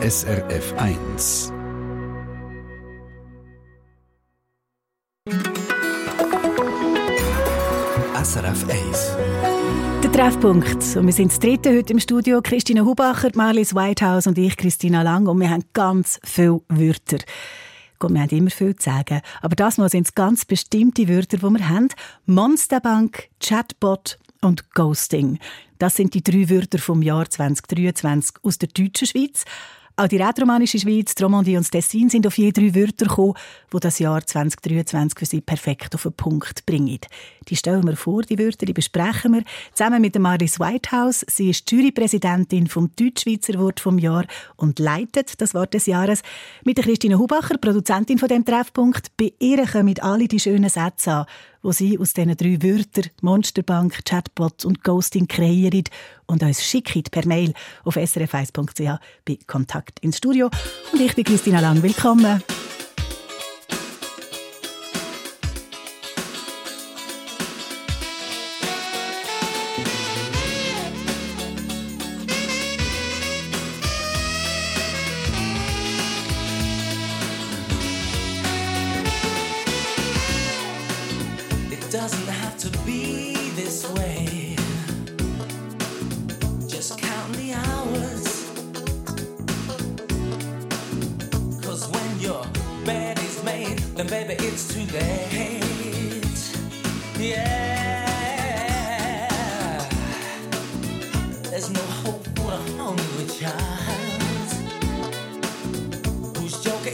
SRF 1. SRF 1. Der Treffpunkt. Und wir sind das dritte heute im Studio. Christina Hubacher, Marlies Whitehouse und ich, Christina Lang. Und wir haben ganz viele Wörter. Gut, wir haben immer viel zu sagen. Aber das sind es ganz bestimmte Wörter, die wir haben. Monsterbank, Chatbot und Ghosting. Das sind die drei Wörter vom Jahr 2023 aus der deutschen Schweiz. Auch die rätoromanische Schweiz, die Romandie und das Tessin sind auf je drei Wörter gekommen, die das Jahr 2023 für sie perfekt auf den Punkt bringen. Die stellen wir vor, die Wörter, die besprechen wir zusammen mit Maris Whitehouse. Sie ist Jurypräsidentin vom Deutschschweizer Wort vom Jahr und leitet das Wort des Jahres. Mit der Christine Hubacher, Produzentin von dem Treffpunkt. Bei ihr kommen alle die schönen Sätze an, wo sie aus diesen drei Wörtern Monsterbank, Chatbot und Ghosting kreieren und uns schicken per Mail auf srf1.ch bei Kontakt ins Studio. Und ich bin Christina Lang. Willkommen.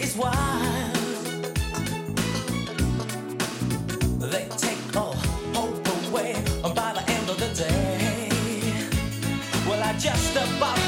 is wild. They take all hope away by the end of the day. Well, I just about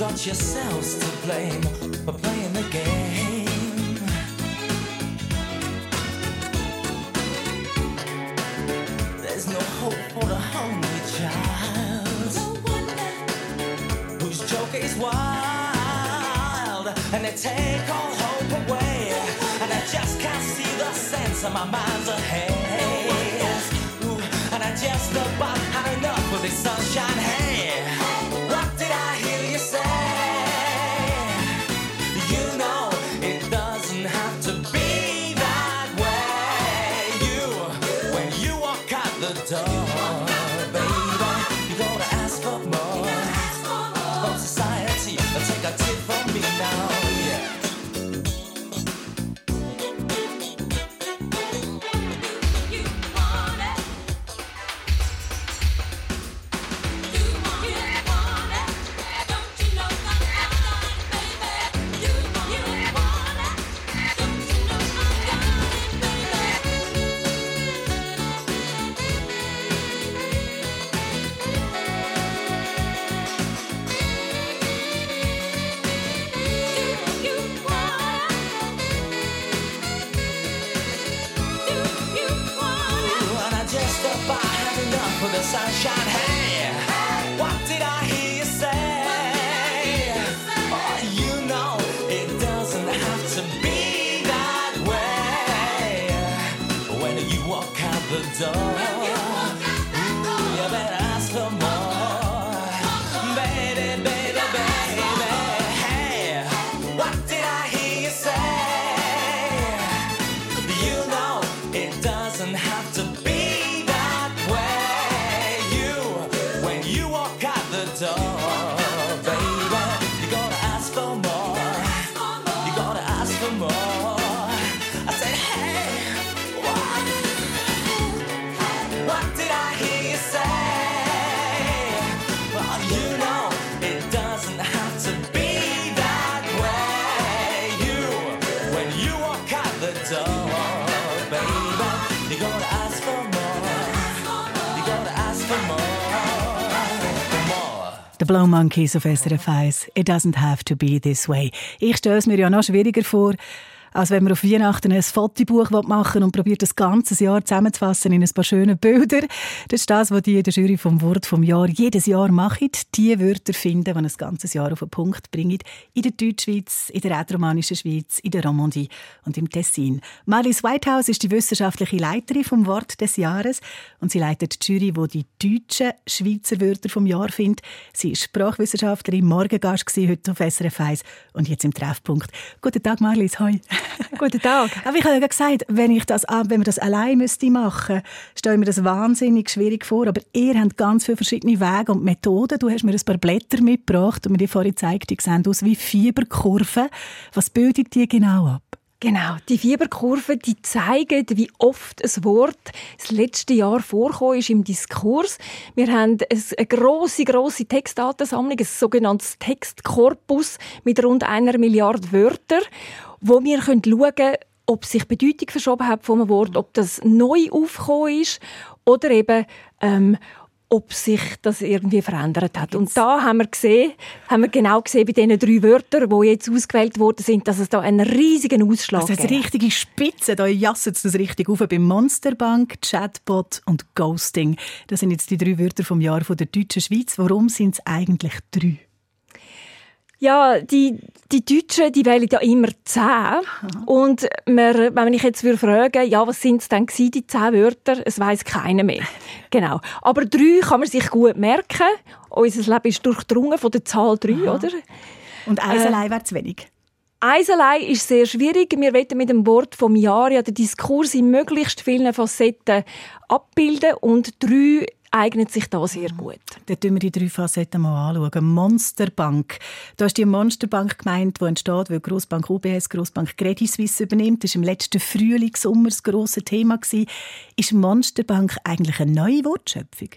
yourselves to blame for playing the game. There's no hope for the hungry child whose joke is wild and they take all hope away. And I just can't see the sense of my mind's ahead. Ooh, and I just about had enough of this sunshine. Hey. Blow Monkeys auf SRF 1. It doesn't have to be this way. Ich stelle es mir ja noch schwieriger vor, als wenn man auf Weihnachten ein Fotobuch machen und probiert das ganze Jahr zusammenzufassen in ein paar schöne Bilder. Das ist das, was die in der Jury vom Wort vom Jahr jedes Jahr machen. Die Wörter finden, die ein ganzes Jahr auf den Punkt bringen. In der Deutschschweiz, in der rätoromanischen Schweiz, in der Romandie und im Tessin. Marlies Whitehouse ist die wissenschaftliche Leiterin vom Wort des Jahres und sie leitet die Jury, die die deutschen Schweizer Wörter vom Jahr findet. Sie ist Sprachwissenschaftlerin, Morgengast heute auf SRF 1 und jetzt im Treffpunkt. Guten Tag, Marlies. Hoi. Guten Tag. Aber ich habe ja gesagt, wenn, ich das, wenn wir das allein müsste machen müsste, stelle ich mir das wahnsinnig schwierig vor. Aber ihr habt ganz viele verschiedene Wege und Methoden. Du hast mir ein paar Blätter mitgebracht und mir die vorhin gezeigt, die sehen aus wie Fieberkurven. Was bildet die genau ab? Genau, die Fieberkurven, die zeigen, wie oft ein Wort das letzte Jahr vorkommen ist im Diskurs. Wir haben eine große, große Textdatensammlung, ein sogenanntes Textkorpus mit rund einer Milliarde Wörtern wo wir schauen können, ob sich die Bedeutung verschoben hat von einem Wort, ob das neu aufgekommen ist oder eben ähm, ob sich das irgendwie verändert hat. Und da haben wir gesehen, haben wir genau gesehen bei diesen drei Wörtern, die jetzt ausgewählt worden sind, dass es da einen riesigen Ausschlag gibt. Also richtige Spitze, da jasset das richtig auf bei Monsterbank, Chatbot und Ghosting. Das sind jetzt die drei Wörter vom Jahr von der deutschen Schweiz. Warum sind es eigentlich drei? Ja, die, die Deutschen, die wählen ja immer zehn. Und wir, wenn ich jetzt würde fragen, ja, was sind es denn gewesen, die zehn Wörter? Es weiß keiner mehr. Genau. Aber drei kann man sich gut merken. Unser Leben ist durchdrungen von der Zahl drei, Aha. oder? Und eins äh, allein wäre zu wenig. Eins allein ist sehr schwierig. Wir wollen mit dem Wort vom Jahr ja den Diskurs in möglichst vielen Facetten abbilden und drei eignet sich da sehr gut. Dann schauen wir die drei Facetten mal anschauen. Monsterbank. Da ist die Monsterbank gemeint, die entsteht, weil Grossbank UBS Grossbank Credit Suisse übernimmt. Das war im letzten Frühling, Sommer das grosse Thema. Ist Monsterbank eigentlich eine neue Wortschöpfung?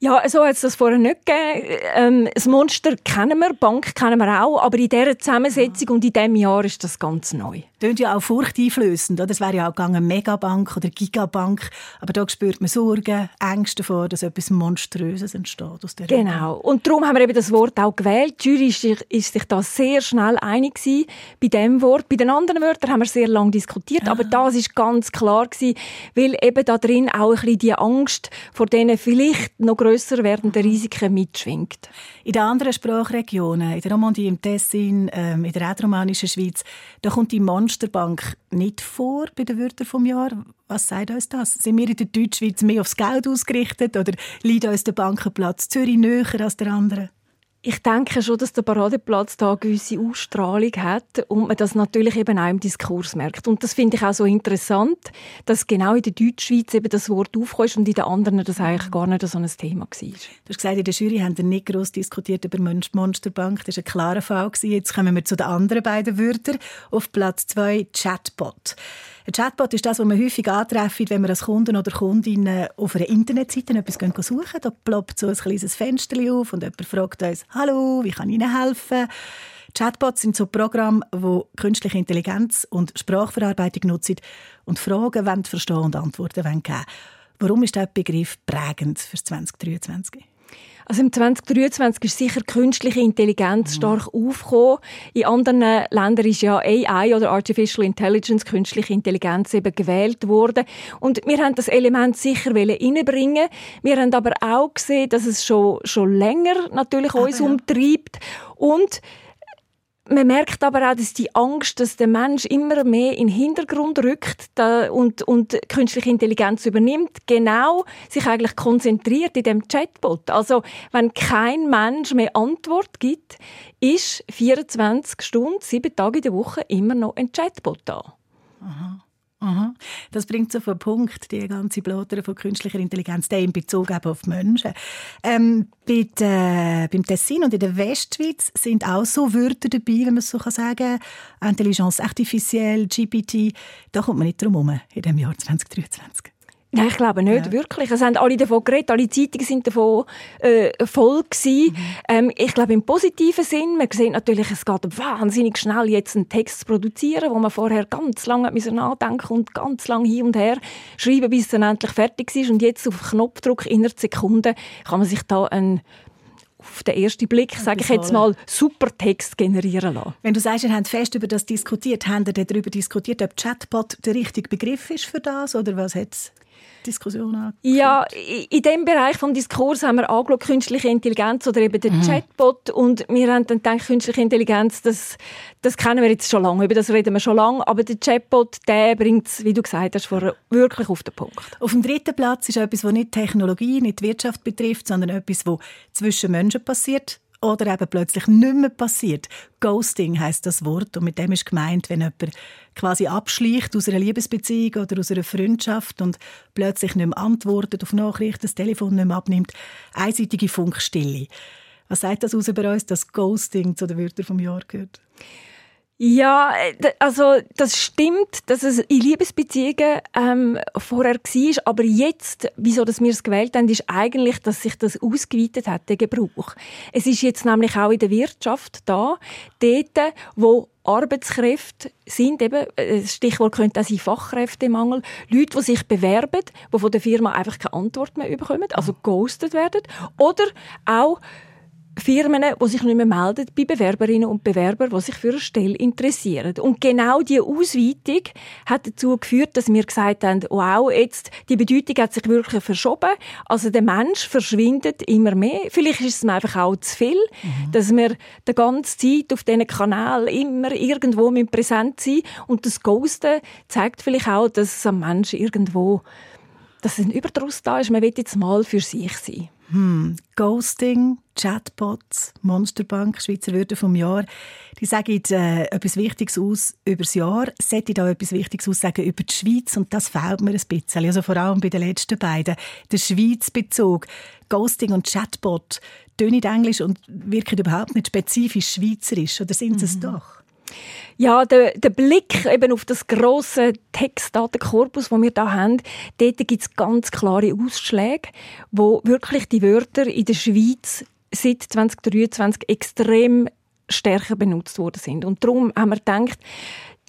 Ja, so hat es das vorher nicht gegeben. Ähm, das Monster kennen wir, Bank kennen wir auch, aber in dieser Zusammensetzung und in diesem Jahr ist das ganz neu. Klingt ja auch furchteinflößend. Oder? Es wäre ja auch gegangen Megabank oder Gigabank. Aber da spürt man Sorgen, Ängste davor, dass etwas Monströses entsteht aus der Genau. Und darum haben wir eben das Wort auch gewählt. Die Jury ist sich, ist sich da sehr schnell einig gewesen bei dem Wort. Bei den anderen Wörtern haben wir sehr lange diskutiert, ah. aber das ist ganz klar gewesen, weil eben da drin auch ein bisschen die Angst vor denen vielleicht noch grösser werdenden Risiken mitschwingt. In den anderen Sprachregionen, in der Romandie, im Tessin, ähm, in der rätoromanischen Schweiz, da kommt die Monsterbank nicht vor bei den Wörtern vom Jahr. Was sagt uns das? Sind wir in der Deutschschweiz mehr aufs Geld ausgerichtet oder liegt uns der Bankenplatz Zürich näher als der andere? Ich denke schon, dass der Paradeplatz da gewisse Ausstrahlung hat und man das natürlich eben auch im Diskurs merkt. Und das finde ich auch so interessant, dass genau in der Deutschschweiz eben das Wort aufkommt und in den anderen das eigentlich gar nicht so ein Thema war. Du hast gesagt, in der Jury haben wir nicht gross diskutiert über Monsterbank. Das war ein klarer Fall. Jetzt kommen wir zu den anderen beiden Wörtern. Auf Platz zwei Chatbot. Ein Chatbot ist das, was man häufig antreffen, wenn man als Kunden oder Kundin auf einer Internetseite etwas suchen Da ploppt so ein kleines Fenster auf und jemand fragt uns, «Hallo, wie kann ich Ihnen helfen?» Chatbots sind so Programme, wo künstliche Intelligenz und Sprachverarbeitung nutzen und Fragen verstehen und Antworten geben wollen. Warum ist dieser Begriff prägend für 2023? Also im 2023 ist sicher künstliche Intelligenz mhm. stark aufgekommen. In anderen Ländern ist ja AI oder Artificial Intelligence, künstliche Intelligenz eben gewählt worden. Und wir haben das Element sicher reinbringen. Wir haben aber auch gesehen, dass es schon, schon länger natürlich aber uns ja. umtreibt. Und man merkt aber auch, dass die Angst, dass der Mensch immer mehr in den Hintergrund rückt und, und künstliche Intelligenz übernimmt, genau sich eigentlich konzentriert in dem Chatbot. Also wenn kein Mensch mehr Antwort gibt, ist 24 Stunden, sieben Tage in der Woche immer noch ein Chatbot da. Aha. Aha. Das bringt so auf Punkt, die ganze Blotere von künstlicher Intelligenz, der in Bezug auf die Menschen. Ähm, bei de, beim Tessin und in der Westschweiz sind auch so Wörter dabei, wenn man es so sagen kann. Intelligence artificielle, GPT. Da kommt man nicht drum herum in dem Jahr 2023. Nein, ich glaube nicht, ja. wirklich. Es haben alle davon geredet, alle Zeitungen sind davon äh, voll gewesen. Mhm. Ähm, ich glaube im positiven Sinn. Man sieht natürlich, es geht wahnsinnig schnell, jetzt einen Text zu produzieren, wo man vorher ganz lange nachdenken und ganz lange hin und her schreiben, bis es dann endlich fertig ist. Und jetzt auf Knopfdruck innerhalb Sekunden kann man sich da einen auf den ersten Blick, sage ich jetzt mal, super Text generieren lassen. Wenn du sagst, ihr habt fest über das diskutiert, habt ihr darüber diskutiert, ob Chatbot der richtige Begriff ist für das oder was hat Diskussion angeführt? Ja, in dem Bereich des Diskurs haben wir angeschaut, künstliche Intelligenz oder eben den mhm. Chatbot und wir haben dann gedacht, künstliche Intelligenz, das, das kennen wir jetzt schon lange, über das reden wir schon lange, aber der Chatbot, der bringt es, wie du gesagt hast, vorher wirklich auf den Punkt. Auf dem dritten Platz ist etwas, was nicht Technologie, nicht Wirtschaft betrifft, sondern etwas, was zwischen Menschen passiert, oder eben plötzlich nicht mehr passiert. Ghosting heißt das Wort und mit dem ist gemeint, wenn jemand quasi abschleicht aus einer Liebesbeziehung oder aus einer Freundschaft und plötzlich nicht mehr antwortet auf Nachrichten, das Telefon nicht mehr abnimmt. Einseitige Funkstille. Was sagt das aus über uns, dass Ghosting zu den Wörtern vom Jahr gehört? Ja, äh, also das stimmt, dass es in Liebesbeziehungen ähm, vorher war, aber jetzt, wieso dass wir es gewählt haben, ist eigentlich, dass sich das ausgeweitet hat, der Gebrauch. Es ist jetzt nämlich auch in der Wirtschaft da, dort, wo Arbeitskräfte sind, eben, äh, Stichwort könnte auch sein Fachkräftemangel, Leute, die sich bewerben, die von der Firma einfach keine Antwort mehr bekommen, also ghostet werden, oder auch Firmen, die sich nicht mehr melden bei Bewerberinnen und Bewerbern, die sich für eine Stelle interessieren. Und genau diese Ausweitung hat dazu geführt, dass wir gesagt haben, wow, jetzt, die Bedeutung hat sich wirklich verschoben. Also der Mensch verschwindet immer mehr. Vielleicht ist es mir einfach auch zu viel, mhm. dass wir die ganze Zeit auf diesen Kanal immer irgendwo präsent sein Und das Ghosten zeigt vielleicht auch, dass ein Mensch irgendwo, dass ein Überdruss da ist. Man will jetzt mal für sich sein. Hm. Ghosting, Chatbots, Monsterbank, Schweizer Wörter vom Jahr. Die sagen äh, etwas Wichtiges aus über das Jahr. Sollte da etwas Wichtiges aussagen über die Schweiz? Und das fehlt mir ein bisschen. Also vor allem bei den letzten beiden. Der Schweizbezug. Ghosting und Chatbot. Tönen Englisch und wirken überhaupt nicht spezifisch schweizerisch. Oder sind sie mhm. es doch? Ja, der, der Blick eben auf das große Textdatenkorpus, das wir da haben, dort gibt es ganz klare Ausschläge, wo wirklich die Wörter in der Schweiz seit 2023 extrem stärker benutzt worden sind. Und darum haben wir gedacht,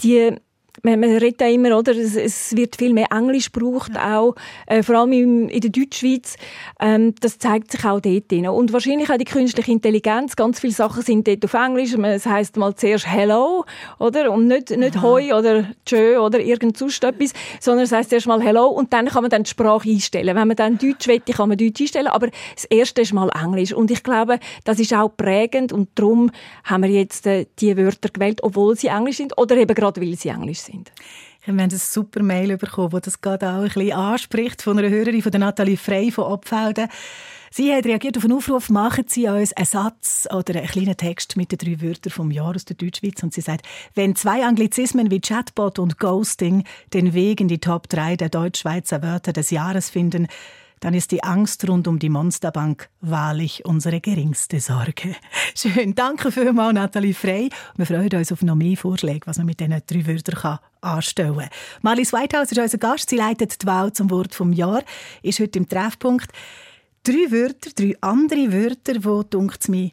die man, man redet ja immer, oder? Es, es, wird viel mehr Englisch gebraucht, ja. auch, äh, vor allem in, in der Deutschschweiz. Ähm, das zeigt sich auch dort drin. Und wahrscheinlich auch die künstliche Intelligenz. Ganz viele Sachen sind dort auf Englisch. Es heisst mal zuerst Hello, oder? Und nicht, nicht Hoi oder Tschö oder irgend sonst etwas, sondern es heisst erst mal Hello und dann kann man dann die Sprache einstellen. Wenn man dann Deutsch will, kann man Deutsch einstellen, aber das erste ist mal Englisch. Und ich glaube, das ist auch prägend und darum haben wir jetzt äh, die Wörter gewählt, obwohl sie Englisch sind oder eben gerade weil sie Englisch sind sind. Wir haben ein super Mail bekommen, das das gerade auch ein bisschen anspricht, von einer Hörerin von der Nathalie Frey von Obfelden. Sie hat reagiert auf einen Aufruf, machen Sie uns einen Satz oder einen kleinen Text mit den drei Wörtern vom Jahr aus der Deutschschweiz. Und sie sagt, wenn zwei Anglizismen wie Chatbot und Ghosting den Weg in die Top 3 der deutsch-schweizer Wörter des Jahres finden, dann ist die Angst rund um die Monsterbank wahrlich unsere geringste Sorge. Schön, danke vielmals, Nathalie Frey. Wir freuen uns auf noch mehr Vorschläge, was man mit diesen drei Wörtern anstellen kann. Marlies Whitehouse ist unser Gast. Sie leitet die Wahl zum Wort vom Jahr, ist heute im Treffpunkt. Drei Wörter, drei andere Wörter, die, denkt mir,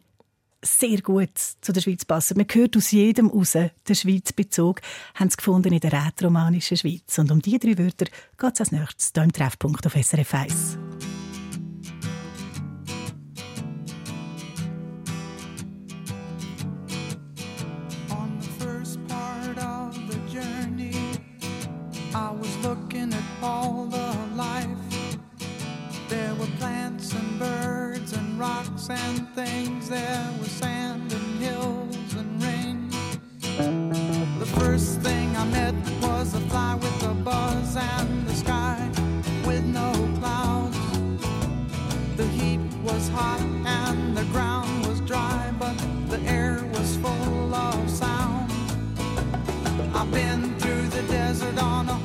sehr gut zu der Schweiz passen. Man hört aus jedem raus, der Schweizbezug, haben sie gefunden in der rätoromanischen Schweiz. Und um diese drei Wörter geht es als nächstes hier im Treffpunkt auf SRF 1. I was looking at all the life. There were plants and birds rocks and things. There was sand and hills and rain. The first thing I met was a fly with a buzz and the sky with no clouds. The heat was hot and the ground was dry, but the air was full of sound. I've been through the desert on a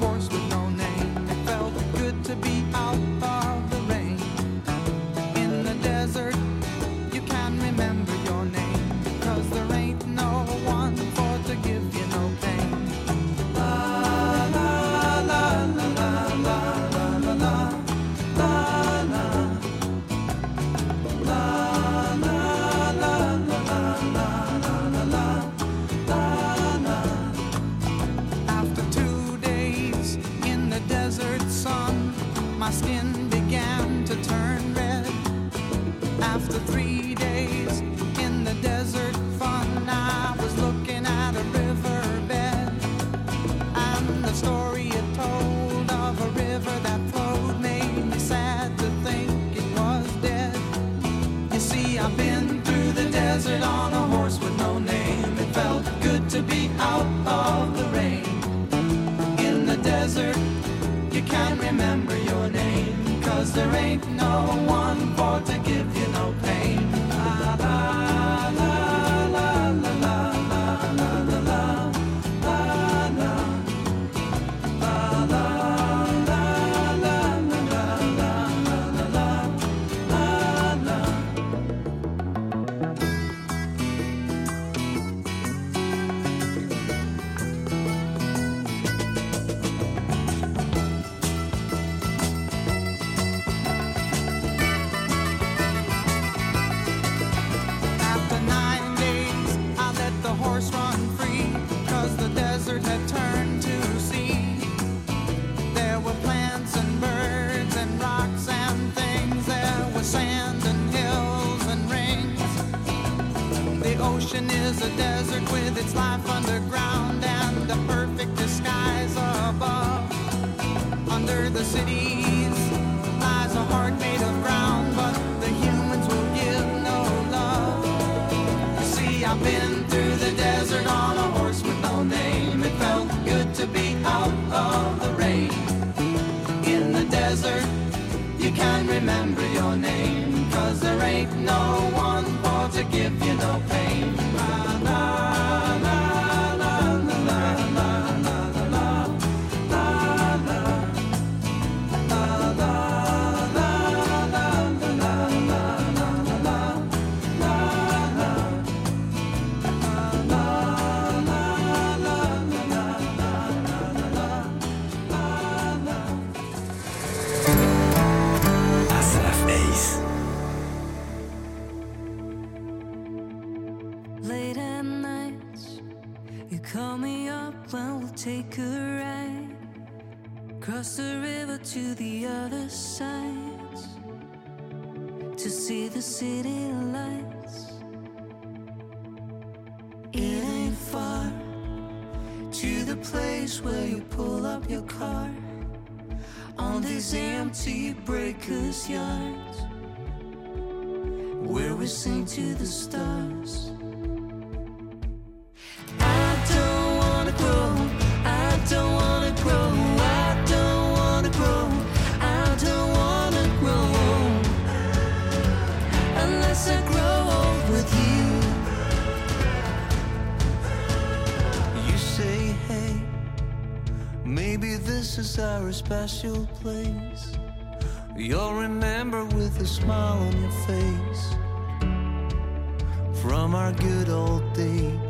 is a desert with its life underground and the perfect disguise above. Under the cities lies a heart made of ground, but the humans will give no love. You see, I've been through the desert on a horse with no name. It felt good to be out of the rain. In the desert, you can remember your name, cause there ain't no one. place where you pull up your car on these empty breakers' yards where we sing to the stars. a special place. You'll remember with a smile on your face from our good old days.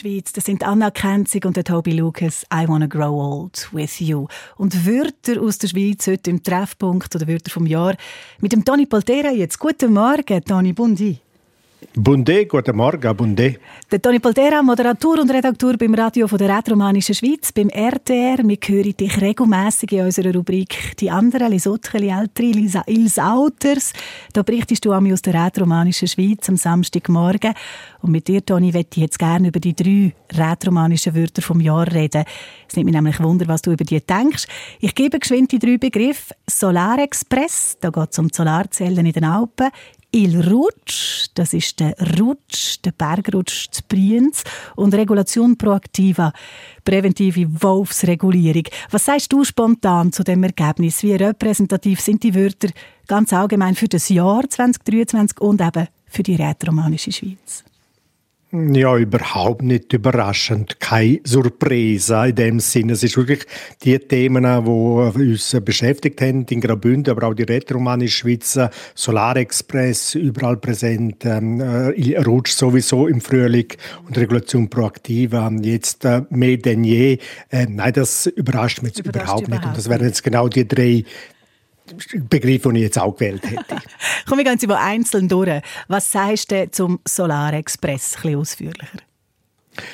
Schweiz. Das sind Anna Kenzig und der Toby Lucas. I wanna grow old with you. Und Wörter aus der Schweiz heute im Treffpunkt oder Wörter vom Jahr mit dem Toni Poltera jetzt. Guten Morgen, Toni Bundi. Bunde, guten Morgen, Bunde. Der Toni Poltera, Moderator und Redakteur beim Radio von der Rätoromanischen Schweiz, beim RTR. Wir hören dich regelmässig in unserer Rubrik «Die anderen, les autres, les ältere, ils Auters». Da berichtest du aus der Rätoromanischen Schweiz am Samstagmorgen. Und mit dir, Toni, möchte ich jetzt gerne über die drei rätoromanischen Wörter vom Jahr reden. Es nimmt mich nämlich Wunder, was du über die denkst. Ich gebe geschwind die drei Begriffe. Solarexpress, da geht es um Solarzellen in den Alpen. Il Rutsch, das ist der Rutsch, der Bergrutsch zu Brienz und Regulation Proaktiva, präventive Wolfsregulierung. Was sagst du spontan zu dem Ergebnis? Wie repräsentativ sind die Wörter ganz allgemein für das Jahr 2023 und eben für die rätoromanische Schweiz? Ja, überhaupt nicht überraschend. Keine Surprise in dem Sinne. Es ist wirklich die Themen, die uns beschäftigt haben in Graubünden, aber auch die Retromanische Schweiz, Solarexpress, überall präsent, ähm, äh, Rutsch sowieso im Frühling und Regulation proaktiv. Jetzt äh, mehr denn je. Äh, nein, das überrascht mich jetzt überrascht überhaupt, überhaupt nicht. Und das wären jetzt genau die drei Begriff, den ich jetzt auch gewählt hätte. Komm, wir gehen sie mal einzeln durch. Was sagst du zum Solarexpress? Ein bisschen ausführlicher.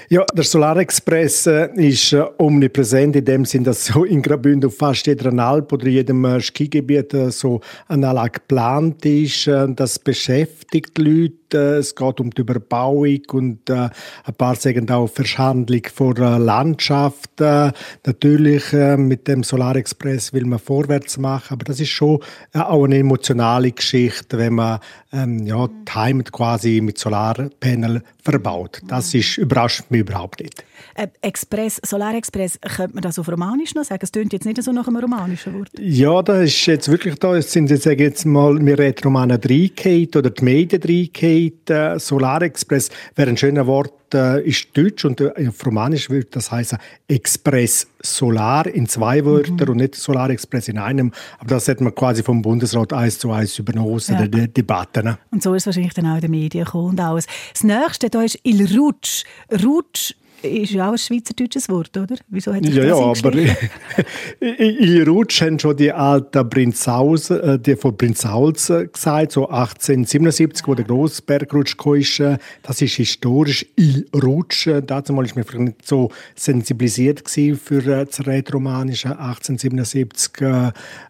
Ja, der Solarexpress äh, ist äh, omnipräsent in dem Sinn, dass so in Graubünden auf fast jeder Alp oder jedem äh, Skigebiet so eine Anlage geplant ist. Das beschäftigt Leute. Äh, es geht um die Überbauung und ein paar sagen auch Verschandlung von der Landschaft. Natürlich mit dem Solarexpress will man vorwärts machen, aber das ist schon auch eine emotionale Geschichte, wenn man ähm, ja, timet quasi mit Solarpanel verbaut. Das ist überraschend überrascht mich überhaupt nicht. Äh, Express, Solarexpress, könnte man das auf Romanisch noch sagen? Es klingt jetzt nicht so nach einem romanischen Wort. Ja, das ist jetzt wirklich da. Es sind jetzt, sage jetzt mal, wir reden Romanen 3 oder die Medien 3 äh, Solarexpress wäre ein schönes Wort äh, ist Deutsch und äh, auf Romanisch würde das heißen Express Solar in zwei Wörtern mhm. und nicht Solar Express in einem. Aber das hat man quasi vom Bundesrat eins zu eins übernommen, ja. der Debatte. Ne? Und so ist es wahrscheinlich dann auch in den Medien gekommen und alles. Das nächste da ist Il Rutsch. Rutsch ist ja auch ein schweizerdeutsches Wort, oder? Wieso hat ja, ja, aber in Rutsch haben schon die alten Prinzhaus, äh, die von Prinzhauls gesagt, so 1877, wo der Grossbergrutsch kam. Das ist historisch Il Rutsch. Dazu war ich mir nicht so sensibilisiert für äh, das Rätoromanische 1877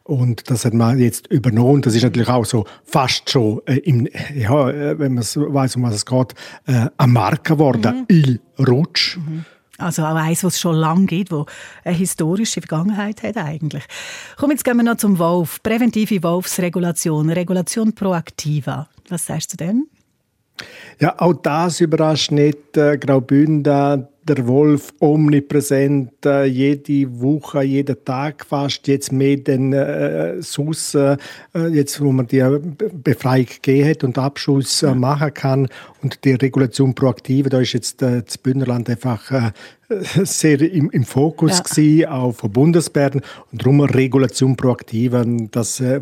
und das hat man jetzt übernommen. Das ist natürlich auch so fast schon im, ja, wenn man weiß, um was es geht, äh, eine Marke geworden. Mhm. Il Rutsch. Mhm. Also auch eins, was es schon lange gibt, wo eine historische Vergangenheit hat eigentlich. Komm, jetzt gehen wir noch zum Wolf. Präventive Wolfsregulation, Regulation proaktiva. Was sagst du dem? Ja, auch das überrascht nicht. Äh, Graubünden der Wolf omnipräsent, äh, jede Woche, jeden Tag fast, jetzt mehr denn äh, sonst, äh, jetzt wo man die Befreiung gegeben hat und Abschuss äh, machen kann und die Regulation proaktive, da ist jetzt äh, das Bündnerland einfach äh, sehr im, im Fokus ja. gewesen, auch von Bundesbehörden und darum Regulation proaktive, das äh,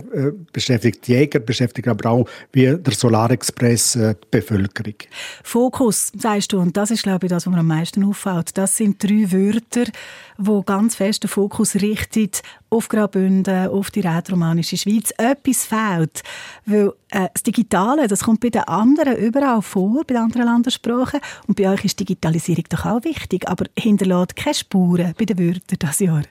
beschäftigt Jäger, beschäftigt aber auch wie der Solarexpress äh, die Bevölkerung. Fokus, sagst du, und das ist glaube ich das, was mir am meisten auffällt. Das sind drei Wörter, wo ganz fest den Fokus richtet auf Graubünden, auf die rätoromanische Schweiz. Etwas fehlt, weil äh, das Digitale, das kommt bei den anderen überall vor, bei den anderen Landessprachen. Und bei euch ist Digitalisierung doch auch wichtig, aber hinterlässt keine Spuren bei den Wörtern dieses Jahr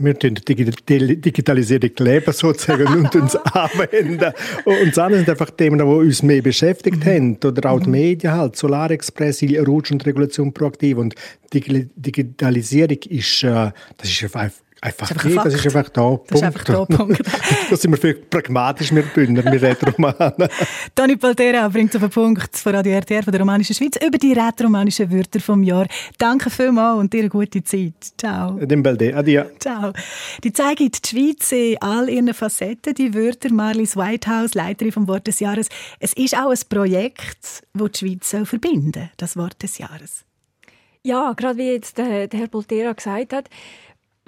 wir tun die Digitalisierung leben sozusagen und uns anwenden. Und das andere sind einfach Themen, die uns mehr beschäftigt mhm. haben. Oder auch die mhm. Medien halt, Solarexpress, Rutsch und Regulation proaktiv. Und Digitalisierung ist, äh, das ist einfach Einfach das ist, das ist einfach da. Das ist einfach da, Punkt. da sind wir viel pragmatisch, wir Bündner, wir Rätoromanen. Toni Paltera bringt auf den Punkt von Radio RTR von der Romanischen Schweiz über die rätoromanischen Wörter vom Jahr. Danke vielmals und dir eine gute Zeit. Ciao. Dem Belde. Adia. Ciao. Die zeigen die Schweiz in all ihren Facetten, die Wörter. Marlies Whitehouse, Leiterin vom Wort des Jahres. Es ist auch ein Projekt, das die Schweiz verbinden soll, das Wort des Jahres. Ja, gerade wie jetzt der, der Herr Poltera gesagt hat,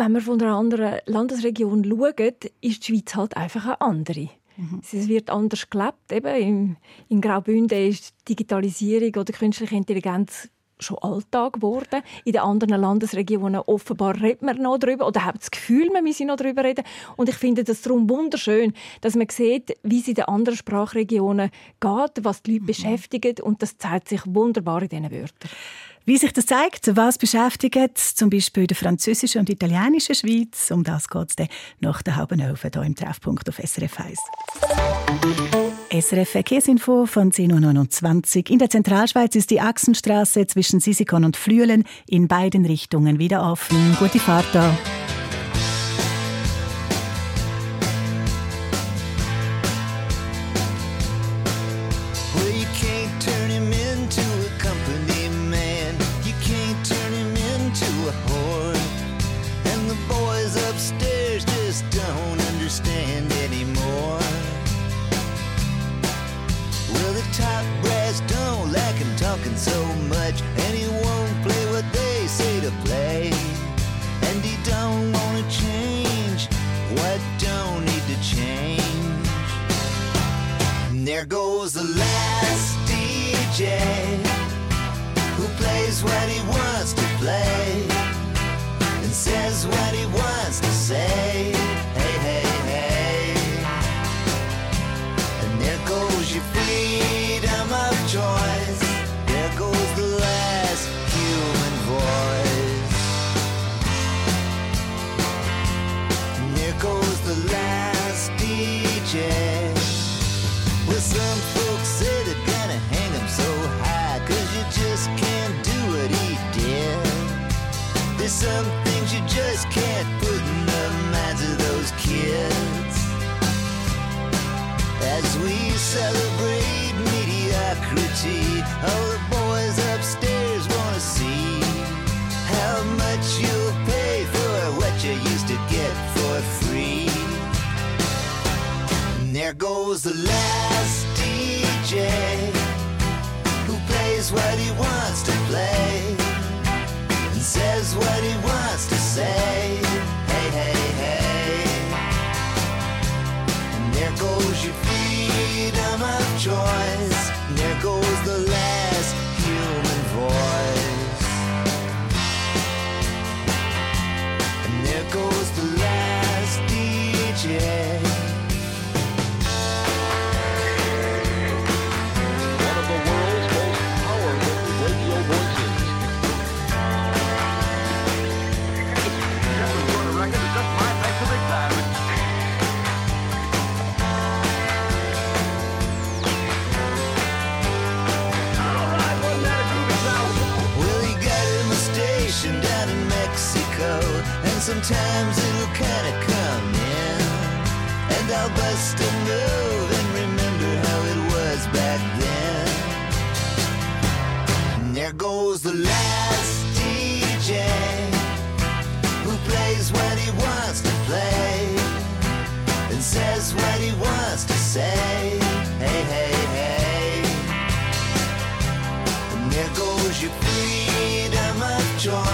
wenn wir von einer anderen Landesregion schauen, ist die Schweiz halt einfach eine andere. Mhm. Es wird anders gelebt. Eben in, in Graubünden ist Digitalisierung oder künstliche Intelligenz schon Alltag geworden. In den anderen Landesregionen offenbar redet man noch darüber oder hat das Gefühl, man müsse noch darüber reden. Und ich finde das darum wunderschön, dass man sieht, wie es in den anderen Sprachregionen geht, was die Leute mhm. beschäftigt und das zeigt sich wunderbar in diesen Wörtern. Wie sich das zeigt, was beschäftigt zum Beispiel der französischen und italienischen Schweiz, um das geht es nach der halben Elf hier im Treffpunkt auf SRF 1. SRF Verkehrsinfo von 10.29 Uhr. In der Zentralschweiz ist die Achsenstraße zwischen Sisikon und Flüelen in beiden Richtungen wieder offen. Gute Fahrt da. There goes the last DJ who plays what he wants to play Some folks say they're gonna hang him so high, cause you just can't do what he did. There's some things you just can't put in the minds of those kids. As we celebrate mediocrity, oh, there goes the last DJ who plays what he wants to play and says what he wants to say. Hey, hey, hey. And there goes your freedom of choice. Sometimes it'll kinda come in. And I'll bust a move and remember how it was back then. And there goes the last DJ Who plays what he wants to play And says what he wants to say. Hey, hey, hey. And there goes your freedom of choice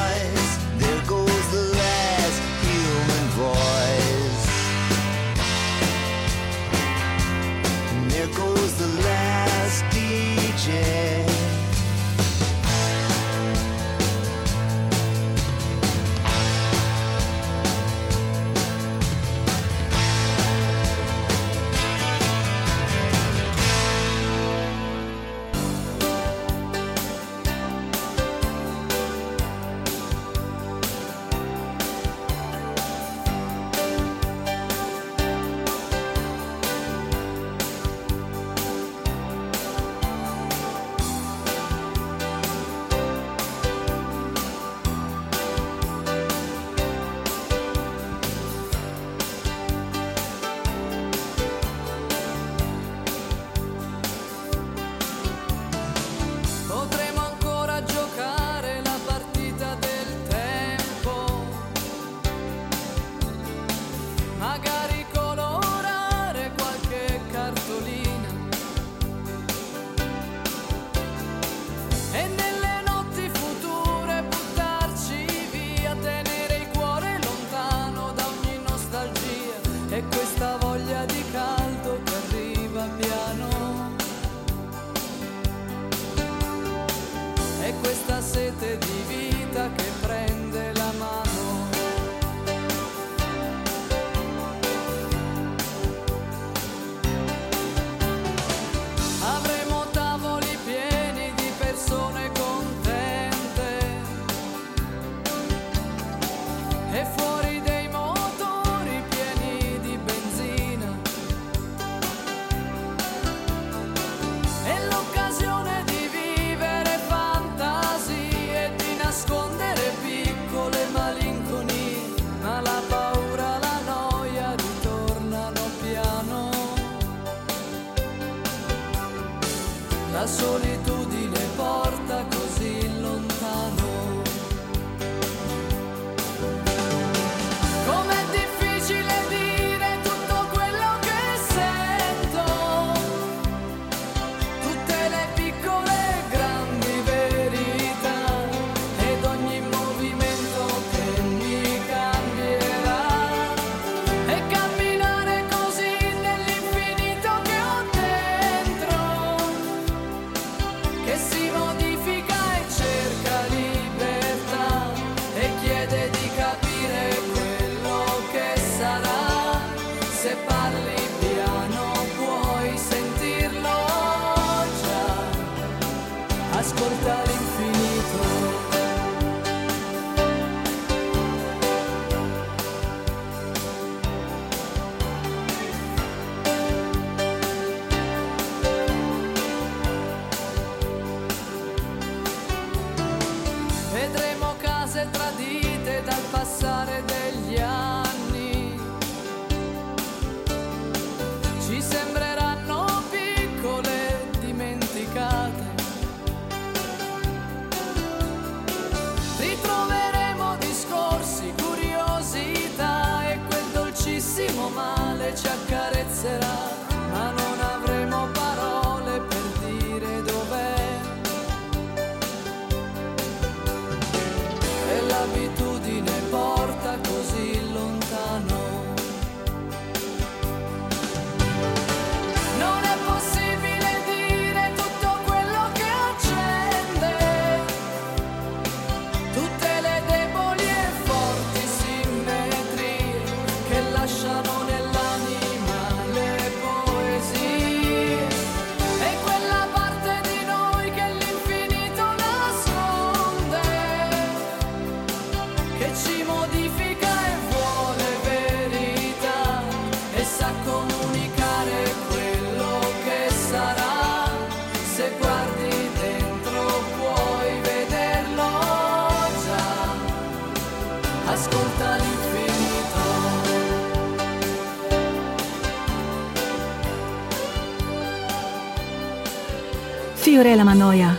noia.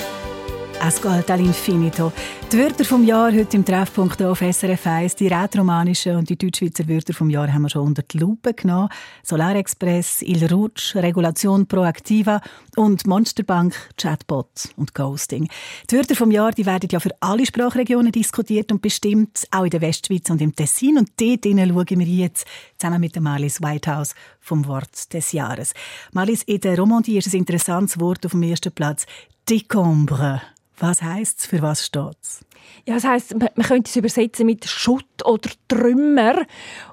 Ascolta l'infinito Die Wörter vom Jahr heute im Treffpunkt auf SRF 1. Die rätromanischen und die deutschschweizer Wörter vom Jahr haben wir schon unter die Lupe genommen. Solarexpress, Il Rutsch, Regulation Proactiva und Monsterbank, Chatbot und Ghosting. Die Wörter vom Jahr die werden ja für alle Sprachregionen diskutiert und bestimmt, auch in der Westschweiz und im Tessin. Und dort schauen wir jetzt zusammen mit der Marlies Whitehouse vom Wort des Jahres. Marlies, in der Romandie ist ein interessantes Wort auf dem ersten Platz. Décombre. Was heisst es? Für was steht es? Ja, das man man könnte es übersetzen mit Schutt oder Trümmer.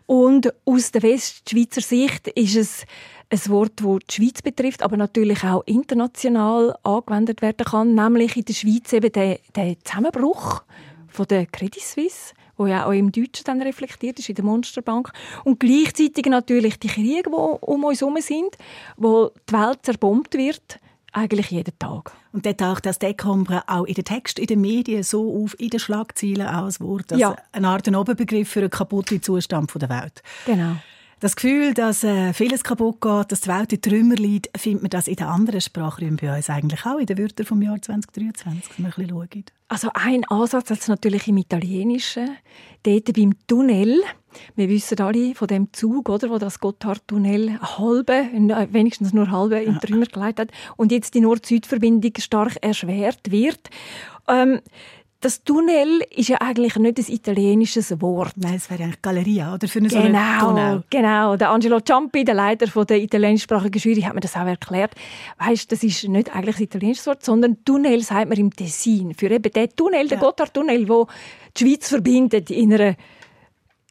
Und aus der Westschweizer Sicht ist es ein Wort, das die Schweiz betrifft, aber natürlich auch international angewendet werden kann, nämlich in der Schweiz eben der, der Zusammenbruch von der Credit Suisse, wo ja auch im Deutschen dann reflektiert ist, in der Monsterbank. Und gleichzeitig natürlich die Kriege, die um uns herum sind, wo die Welt zerbombt wird, eigentlich jeden Tag. Und dort taucht das Decombre auch in den Text, in den Medien so auf, in den Schlagzeilen auch als Wort, Ja. eine Art Oberbegriff für einen kaputten Zustand der Welt. Genau. Das Gefühl, dass äh, vieles kaputt geht, dass die Welt in Trümmer liegt, findet man das in den anderen Sprachräumen bei uns eigentlich auch, in den Wörtern vom Jahr 2023, wenn wir ein bisschen schauen. Also ein Ansatz hat es natürlich im Italienischen, dort beim Tunnel. Wir wissen alle von dem Zug, oder, wo das Gotthardtunnel halbe, äh, wenigstens nur halbe in Trümmer gelegt hat und jetzt die Nord-Süd-Verbindung stark erschwert wird. Ähm, das Tunnel ist ja eigentlich nicht ein italienisches Wort. Nein, es wäre eigentlich Galeria, oder? Für eine so Genau, Tunnel. genau. Der Angelo Ciampi, der Leiter von der italienischsprachigen Jury, hat mir das auch erklärt. Weißt, das ist nicht eigentlich ein italienisches Wort, sondern Tunnel sagt man im Tessin. Für eben den Tunnel, den Ja. Gotthardtunnel, wo die Schweiz verbindet in einer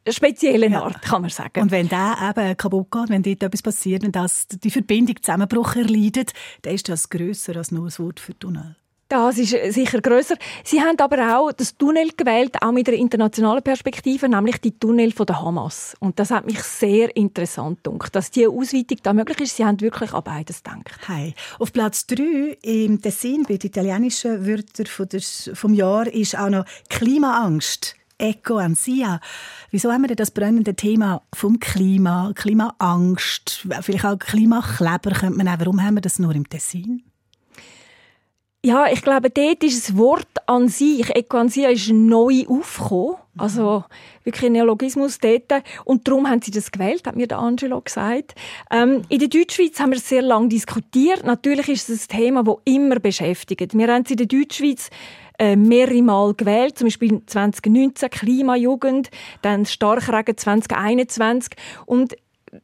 speziellen Art, kann man sagen. Und wenn der eben kaputt geht, wenn dort etwas passiert und dass die Verbindung Zusammenbruch erleidet, dann ist das grösser als nur das Wort für Tunnel. Das ist sicher grösser. Sie haben aber auch das Tunnel gewählt, auch mit einer internationalen Perspektive, nämlich die Tunnel von der Hamas. Und das hat mich sehr interessant gedacht, dass diese Ausweitung da möglich ist. Sie haben wirklich an beides gedacht. Hi. Auf Platz 3 im Tessin bei den italienischen Wörtern vom Jahr ist auch noch Klimaangst. Eco Ansia. Wieso haben wir denn das brennende Thema vom Klima, Klimaangst, vielleicht auch Klimakleber könnte man auch. Warum haben wir das nur im Tessin? Ja, ich glaube, dort ist das Wort an sich, Equansia, ist neu aufgekommen. Also wirklich Neologismus dort. Und darum haben sie das gewählt, hat mir der Angelo gesagt. Ähm, in der Deutschschweiz haben wir sehr lange diskutiert. Natürlich ist es ein Thema, das immer beschäftigt. Wir haben es in der Deutschschweiz äh, mehrere Mal gewählt, zum Beispiel 2019 Klimajugend, dann Starkregen 2021 und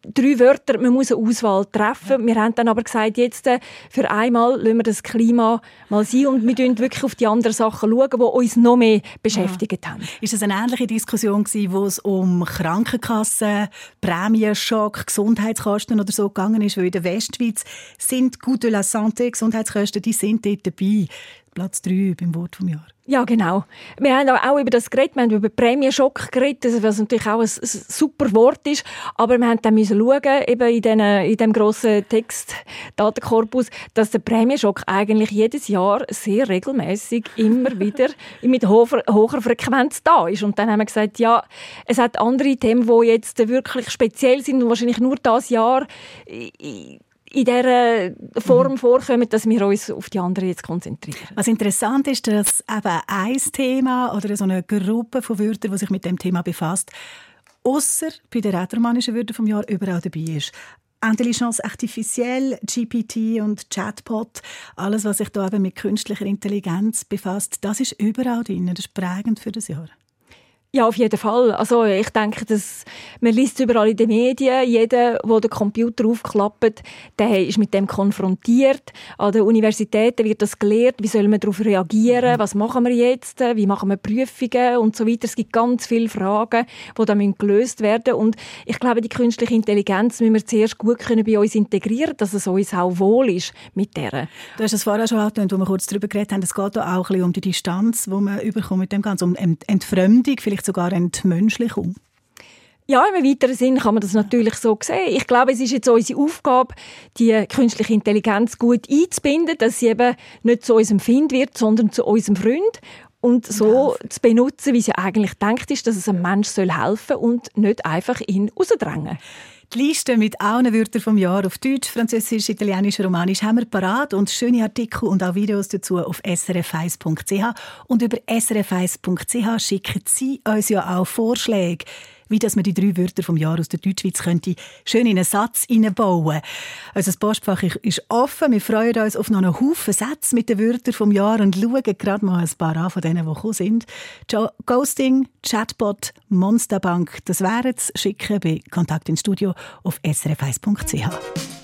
drei Wörter, man muss eine Auswahl treffen. Wir haben dann aber gesagt, jetzt äh, für einmal lassen wir das Klima mal sein und wir schauen wirklich auf die anderen Sachen, schauen, die uns noch mehr beschäftigt haben. Ist es eine ähnliche Diskussion gewesen, wo es um Krankenkassen, Prämienschock, Gesundheitskosten oder so gegangen ist? Weil in der Westschweiz sind Gut de la Santé, Gesundheitskosten, die sind dort dabei. Platz 3 beim Wort vom Jahr. Ja, genau. Wir haben auch über das geredet, wir haben über Prämienschock geredet, was natürlich auch ein, super Wort ist, aber wir haben dann müssen schauen, eben in, den, in dem grossen Text-Datenkorpus, dass der Prämienschock eigentlich jedes Jahr sehr regelmäßig immer wieder mit hoher, hoher Frequenz da ist. Und dann haben wir gesagt, ja, es hat andere Themen, die jetzt wirklich speziell sind und wahrscheinlich nur das Jahr in dieser Form mhm. vorkommen, dass wir uns auf die anderen jetzt konzentrieren. Was interessant ist, dass eben ein Thema oder so eine Gruppe von Wörtern, die sich mit dem Thema befasst, außer bei den rätoromanischen Wörtern vom Jahr überall dabei ist. Intelligence artificielle, GPT und Chatbot, alles, was sich da eben mit künstlicher Intelligenz befasst, das ist überall drin. Das ist prägend für das Jahr. Ja, auf jeden Fall. Also ich denke, dass man liest überall in den Medien, jeder, der den Computer aufklappt, der ist mit dem konfrontiert. An den Universitäten wird das gelehrt, wie soll man darauf reagieren, mhm. was machen wir jetzt, wie machen wir Prüfungen und so weiter. Es gibt ganz viele Fragen, die dann gelöst werden Und ich glaube, die künstliche Intelligenz müssen wir zuerst gut können bei uns integrieren, dass es uns auch wohl ist mit der. Du hast es vorher schon angetönt, wo wir kurz darüber geredet haben, es geht auch ein bisschen um die Distanz, die man überkommt mit dem Ganzen, um Entfremdung, vielleicht vielleicht sogar Entmenschlichung? Ja, im weiteren Sinn kann man das natürlich so sehen. Ich glaube, es ist jetzt unsere Aufgabe, die künstliche Intelligenz gut einzubinden, dass sie eben nicht zu unserem Find wird, sondern zu unserem Freund und so ja. zu benutzen, wie sie eigentlich denkt ist, dass es einem Mensch helfen soll und nicht einfach ihn rausdrängen. Die Liste mit allen Wörtern vom Jahr auf Deutsch, Französisch, Italienisch, Romanisch haben wir parat und schöne Artikel und auch Videos dazu auf srf1.ch. Und über srf1.ch schicken Sie uns ja auch Vorschläge wie dass man die drei Wörter vom Jahr aus der Deutschschweiz könnte schön in einen Satz hineinbauen. Also das Postfach ist offen. Wir freuen uns auf noch einen Haufen Sätze mit den Wörtern vom Jahr und schauen gerade mal ein paar an von denen, die gekommen sind. Ghosting, Chatbot, Monsterbank, das wären es. Schicken bei Kontakt ins Studio auf srf1.ch.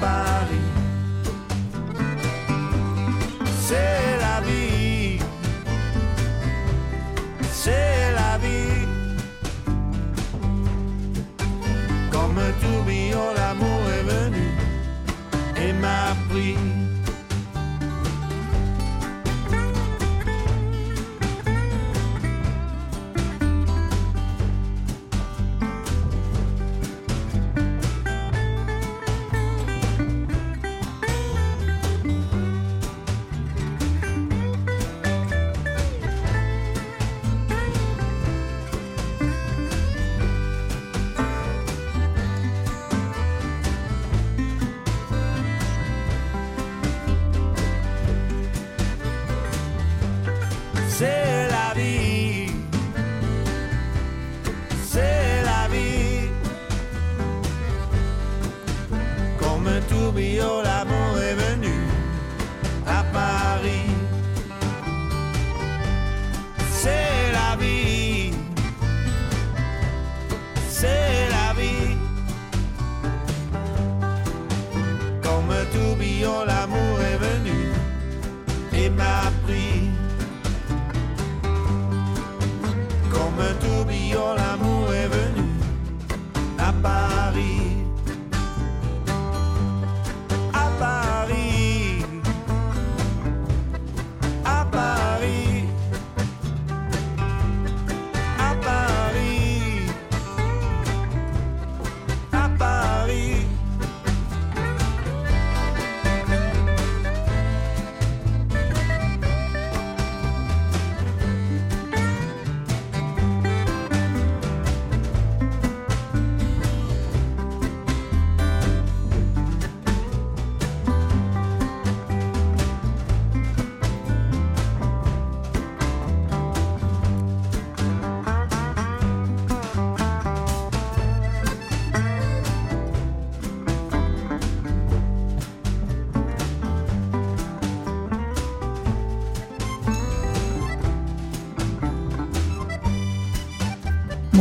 Paris. C'est la vie, c'est la vie. Comme un tourbillon, l'amour est venu et m'a pris.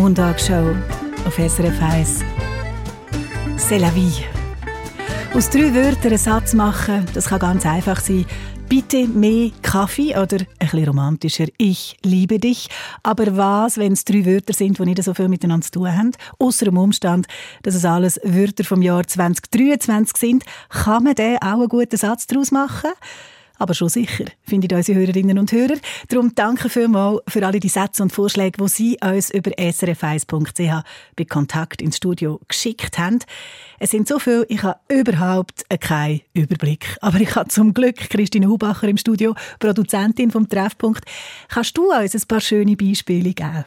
Montagsshow auf SRF 1. C'est la vie. Aus drei Wörtern einen Satz machen, das kann ganz einfach sein. Bitte mehr Kaffee oder ein bisschen romantischer Ich liebe dich. Aber was, wenn es drei Wörter sind, die nicht so viel miteinander zu tun haben? Außer dem Umstand, dass es alles Wörter vom Jahr 2023 sind, kann man da auch einen guten Satz daraus machen? Aber schon sicher, finden unsere Hörerinnen und Hörer. Darum danke vielmals für alle die Sätze und Vorschläge, die Sie uns über srf1.ch bei Kontakt ins Studio geschickt haben. Es sind so viele, ich habe überhaupt keinen Überblick. Aber ich habe zum Glück Christine Hubacher im Studio, Produzentin vom Treffpunkt. Kannst du uns ein paar schöne Beispiele geben?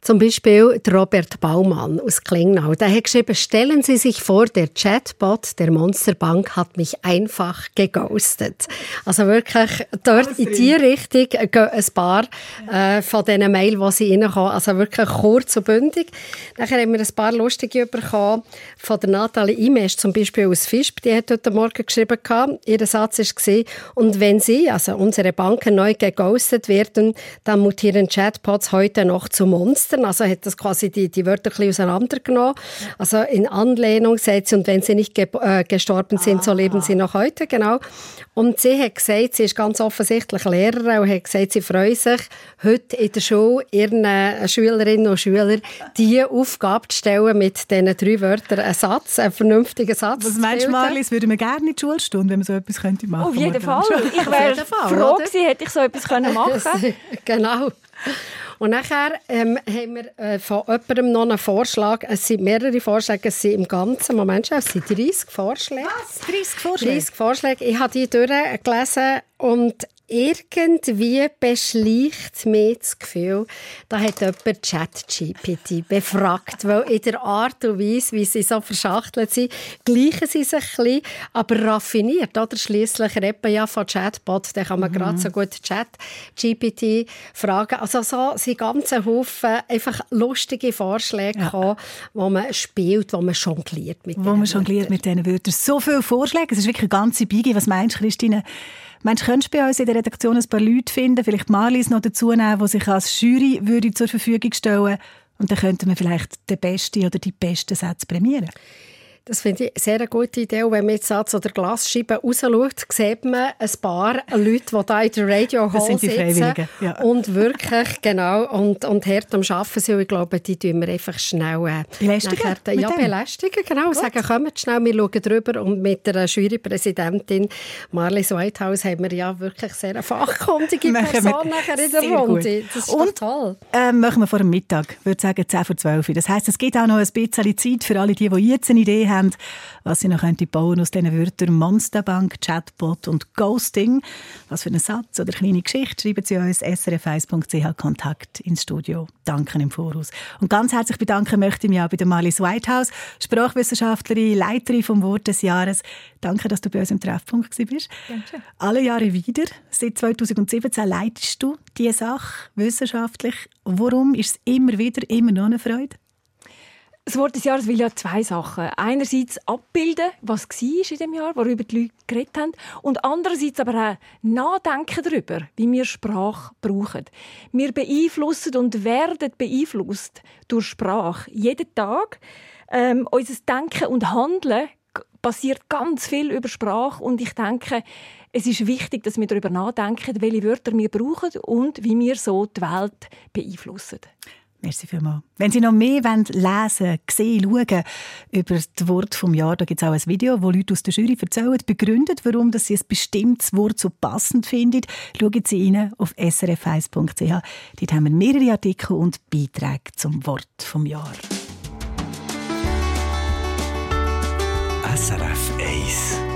Zum Beispiel Robert Baumann aus Klingnau. Der hat geschrieben, stellen Sie sich vor, der Chatbot der Monsterbank hat mich einfach geghostet. Also wirklich dort in die Richtung gehen ein paar äh, von diesen Mail, die sie reinkommen. Also wirklich kurz und bündig. Nachher haben wir ein paar lustige bekommen von der Nathalie Imesch, zum Beispiel aus Fischb. Die hat heute Morgen geschrieben, ihr Satz war, und wenn Sie, also unsere Banken, neu geghostet werden, dann mutieren Chatbots heute noch zu Monstern. Also hat das quasi die, die Wörter ein bisschen auseinandergenommen. Also in Anlehnung sagt sie, und wenn sie nicht ge äh, gestorben sind, so leben sie noch heute, genau. Und sie hat gesagt, sie ist ganz offensichtlich Lehrerin und hat gesagt, sie freut sich, heute in der Schule ihren äh, Schülerinnen und Schülern die Aufgabe zu stellen, mit diesen drei Wörtern einen Satz, einen vernünftigen Satz Was meinst du, Marlies, würden wir gerne in die Schulstunde, wenn wir so etwas könnte machen Auf jeden Fall. Ich wäre froh gewesen, hätte ich so etwas können machen können. genau. Und nachher ähm, haben wir äh, von jemandem noch einen Vorschlag. Es sind mehrere Vorschläge, es sind im ganzen Moment schon, es sind 30 Vorschläge. Was? 30 Vorschläge? 30 Vorschläge. Ich habe die durchgelesen und irgendwie beschleicht mir das Gefühl, da hat jemand ChatGPT befragt, weil in der Art und Weise, wie sie so verschachtelt sind, gleichen sie sich ein bisschen, aber raffiniert, oder? Schliesslich redet man ja von Chatbot, da kann man gerade so gut ChatGPT fragen. Also so sind ganze Haufen einfach lustige Vorschläge gekommen, wo man spielt, wo man jongliert mit Wo man jongliert Wörtern. mit diesen Wörtern. So viele Vorschläge, es ist wirklich eine ganze Biege. Was meinst du, Christine? Meinst du, könntest du bei uns in der Redaktion ein paar Leute finden, vielleicht Marlies noch dazu nehmen, die sich als Jury würde zur Verfügung stellen und dann könnten wir vielleicht den besten oder die besten Sätze prämieren. Das finde ich sehr eine gute Idee. Und wenn man jetzt so der Glasscheibe rausschaut, sieht man ein paar Leute, die da in der Radio Das Hall sind die sitzen Freiwilligen, ja. und wirklich, genau, und, und hart am Arbeiten sind. Und ich glaube, die tun wir einfach schnell äh, Belästigen nachher- Ja, dem? belästigen, genau. Sagen, kommt schnell, wir schauen drüber. Und mit der Jurypräsidentin Marlies Whitehouse haben wir ja wirklich sehr eine fachkundige Person nachher in der Runde. gut. Das ist Und toll. Ähm, machen wir vor dem Mittag, ich würde sagen 10 vor 12 Uhr. Das heisst, es gibt auch noch ein bisschen Zeit für alle, die, die jetzt eine Idee haben, was sie noch bauen aus diesen Wörtern Monsterbank, Chatbot und Ghosting. Was für einen Satz oder kleine Geschichte schreiben Sie uns srf1.ch Kontakt ins Studio. Danke im Voraus. Und ganz herzlich bedanken möchte ich mich auch bei der Marlies Whitehouse, Sprachwissenschaftlerin, Leiterin vom Wort des Jahres. Danke, dass du bei uns im Treffpunkt bist. Danke. Alle Jahre wieder. Seit 2017 leitest du diese Sache wissenschaftlich. Warum ist es immer wieder immer noch eine Freude? Das Wort des Jahres will ja zwei Sachen. Einerseits abbilden, was war in dem Jahr, worüber die Leute geredet haben. Und andererseits aber auch nachdenken darüber, wie wir Sprache brauchen. Wir beeinflussen und werden beeinflusst durch Sprache. Jeden Tag. Ähm, unser Denken und Handeln passiert ganz viel über Sprache. Und ich denke, es ist wichtig, dass wir darüber nachdenken, welche Wörter wir brauchen und wie wir so die Welt beeinflussen. Merci vielmals. Wenn Sie noch mehr wollen, lesen, sehen, schauen über das Wort vom Jahr, da gibt es auch ein Video, wo Leute aus der Jury erzählen, begründet, warum sie ein bestimmtes Wort so passend finden. Schauen Sie rein auf srf1.ch. Dort haben wir mehrere Artikel und Beiträge zum Wort vom Jahr. SRF 1.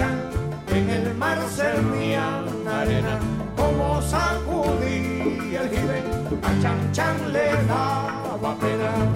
en el mar se hervían arena, como sacudí el jibe, a Chan Chan le daba pena.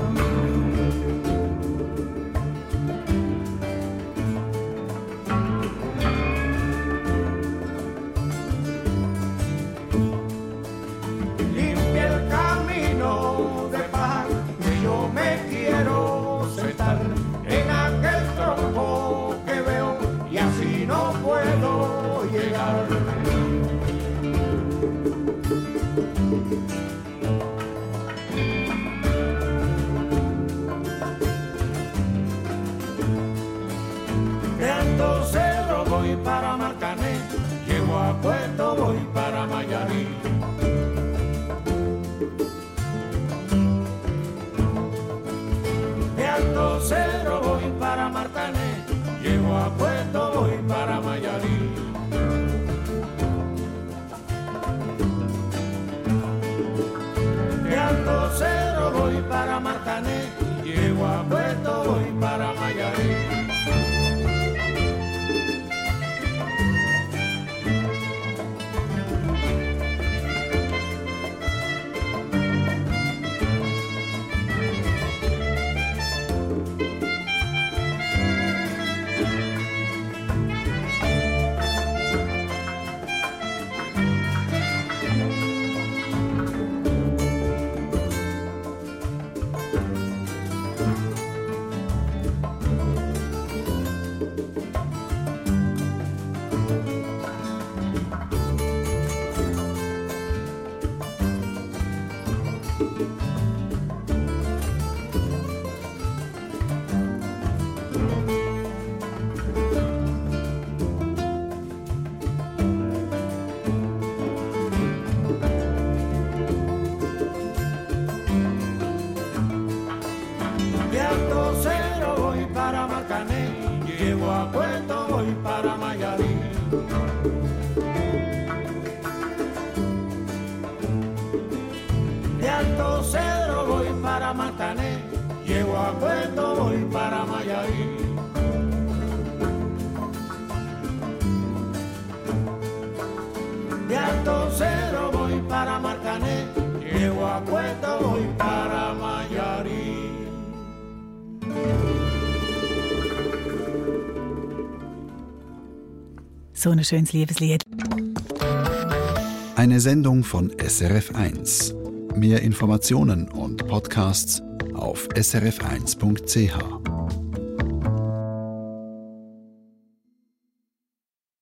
So ein schönes Liebeslied. Eine Sendung von SRF1. Mehr Informationen und Podcasts auf srf1.ch.